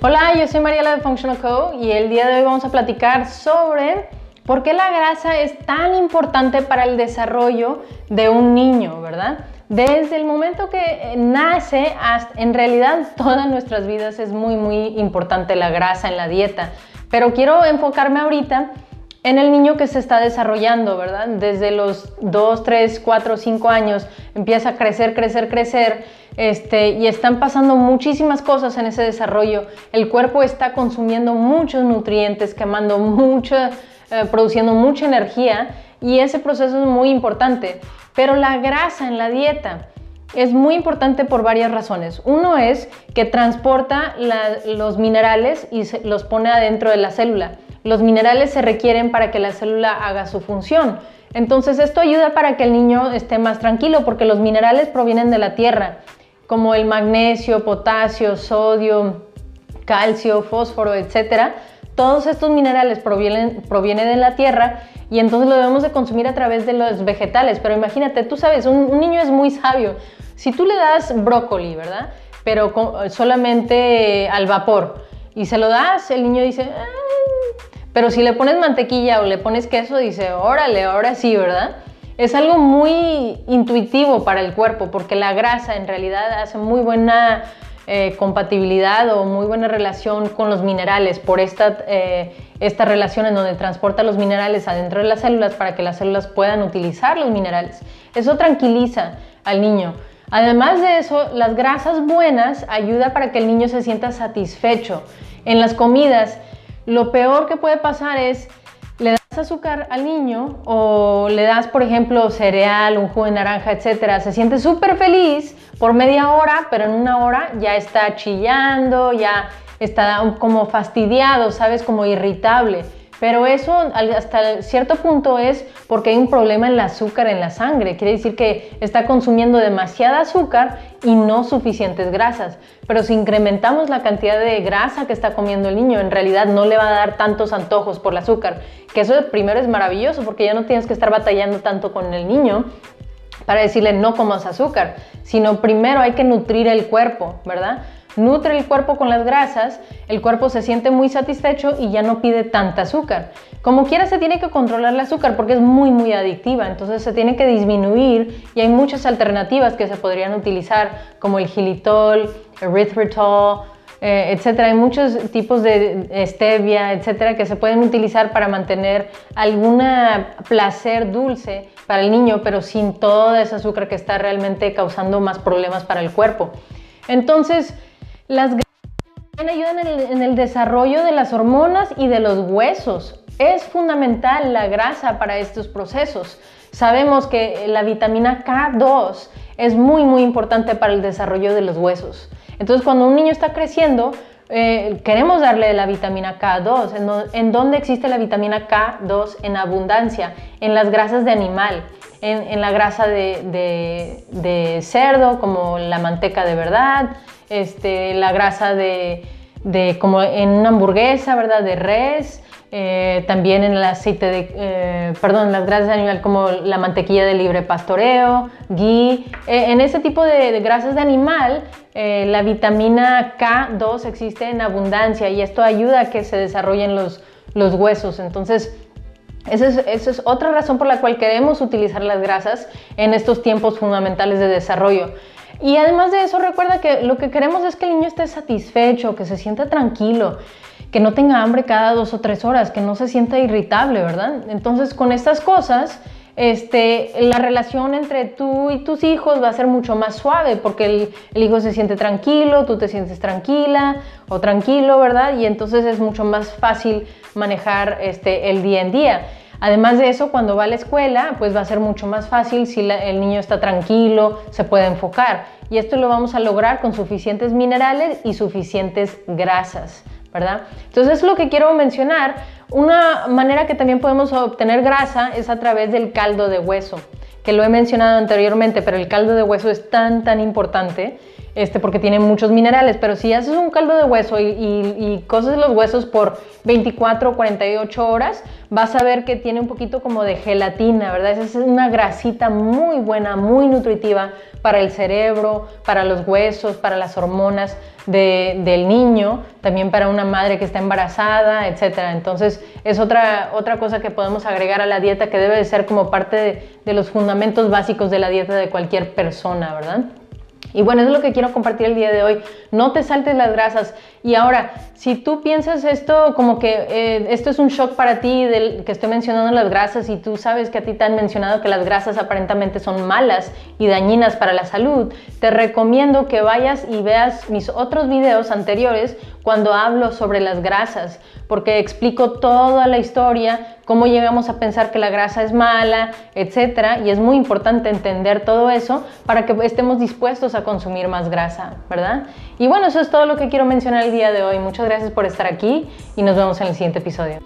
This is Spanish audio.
Hola, yo soy Mariela de Functional Co y el día de hoy vamos a platicar sobre por qué la grasa es tan importante para el desarrollo de un niño, ¿verdad? Desde el momento que nace hasta en realidad todas nuestras vidas es muy muy importante la grasa en la dieta, pero quiero enfocarme ahorita en el niño que se está desarrollando, ¿verdad? Desde los 2, 3, 4, 5 años empieza a crecer, crecer, crecer, este, y están pasando muchísimas cosas en ese desarrollo. El cuerpo está consumiendo muchos nutrientes, quemando mucho, eh, produciendo mucha energía, y ese proceso es muy importante. Pero la grasa en la dieta es muy importante por varias razones. Uno es que transporta los minerales y los pone adentro de la célula. Los minerales se requieren para que la célula haga su función. Entonces esto ayuda para que el niño esté más tranquilo porque los minerales provienen de la tierra, como el magnesio, potasio, sodio, calcio, fósforo, etc. Todos estos minerales provienen, provienen de la tierra y entonces lo debemos de consumir a través de los vegetales. Pero imagínate, tú sabes, un, niño es muy sabio. Si tú le das brócoli, ¿verdad? Pero solamente al vapor y se lo das, el niño dice, ah, pero si le pones mantequilla o le pones queso, dice, órale, ahora sí, ¿verdad? Es algo muy intuitivo para el cuerpo porque la grasa en realidad hace muy buena eh, compatibilidad o muy buena relación con los minerales por esta, eh, esta relación en donde transporta los minerales adentro de las células para que las células puedan utilizar los minerales. Eso tranquiliza al niño. Además de eso, las grasas buenas ayuda para que el niño se sienta satisfecho. En las comidas, lo peor que puede pasar es le das azúcar al niño o le das, por ejemplo, cereal, un jugo de naranja, etcétera, se siente súper feliz por media hora, pero en una hora ya está chillando, ya está como fastidiado, ¿sabes? Como irritable. Pero eso hasta cierto punto es porque hay un problema en el azúcar en la sangre. Quiere decir que está consumiendo demasiada azúcar y no suficientes grasas. Pero si incrementamos la cantidad de grasa que está comiendo el niño, en realidad no le va a dar tantos antojos por el azúcar. Que eso primero es maravilloso porque ya no tienes que estar batallando tanto con el niño para decirle no comas azúcar, sino primero hay que nutrir el cuerpo, ¿verdad? Nutre el cuerpo con las grasas, el cuerpo se siente muy satisfecho y ya no pide tanta azúcar. Como quiera se tiene que controlar el azúcar porque es muy muy adictiva, entonces se tiene que disminuir y hay muchas alternativas que se podrían utilizar como el gilitol, erythritol, eh, etcétera. Hay muchos tipos de stevia, etcétera, que se pueden utilizar para mantener algún placer dulce para el niño, pero sin todo ese azúcar que está realmente causando más problemas para el cuerpo. Entonces, las grasas ayudan en el, desarrollo de las hormonas y de los huesos. Es fundamental la grasa para estos procesos. Sabemos que la vitamina K2 es muy muy importante para el desarrollo de los huesos. Entonces cuando un niño está creciendo, eh, queremos darle la vitamina K2. ¿En, dónde existe la vitamina K2 en abundancia? En las grasas de animal, en, la grasa de cerdo, como la manteca de verdad, este, la grasa de, como en una hamburguesa, ¿verdad? De res, eh, también en el aceite de, eh, perdón, las grasas de animal como la mantequilla de libre pastoreo, ghee. Eh, en ese tipo de, grasas de animal, la vitamina K2 existe en abundancia y esto ayuda a que se desarrollen los, los huesos. Entonces, esa es, otra razón por la cual queremos utilizar las grasas en estos tiempos fundamentales de desarrollo. Y además de eso, recuerda que lo que queremos es que el niño esté satisfecho, que se sienta tranquilo, que no tenga hambre cada dos o tres horas, que no se sienta irritable, ¿verdad? Entonces, con estas cosas, este, la relación entre tú y tus hijos va a ser mucho más suave porque el, hijo se siente tranquilo, tú te sientes tranquila o tranquilo, ¿verdad? Y entonces es mucho más fácil manejar este, el día en día. Además de eso, cuando va a la escuela, pues va a ser mucho más fácil si el niño está tranquilo, se puede enfocar. Y esto lo vamos a lograr con suficientes minerales y suficientes grasas, ¿verdad? Entonces, lo que quiero mencionar. Una manera que también podemos obtener grasa es a través del caldo de hueso, que lo he mencionado anteriormente, pero el caldo de hueso es tan, tan importante este, porque tiene muchos minerales, pero si haces un caldo de hueso y, coces los huesos por 24 o 48 horas, vas a ver que tiene un poquito como de gelatina, ¿verdad? Esa es una grasita muy buena, muy nutritiva para el cerebro, para los huesos, para las hormonas del niño, también para una madre que está embarazada, etc. Entonces es otra, otra cosa que podemos agregar a la dieta que debe de ser como parte de, de los fundamentos básicos de la dieta de cualquier persona, ¿verdad? Y bueno, eso es lo que quiero compartir el día de hoy. No te saltes las grasas. Y ahora, si tú piensas esto como que eh, esto es un shock para ti, del, que estoy mencionando las grasas, y tú sabes que a ti te han mencionado que las grasas aparentemente son malas y dañinas para la salud, te recomiendo que vayas y veas mis otros videos anteriores cuando hablo sobre las grasas, porque explico toda la historia, cómo llegamos a pensar que la grasa es mala, etcétera, y es muy importante entender todo eso para que estemos dispuestos a consumir más grasa, ¿verdad? Y bueno, eso es todo lo que quiero mencionar el de hoy. Muchas gracias por estar aquí y nos vemos en el siguiente episodio.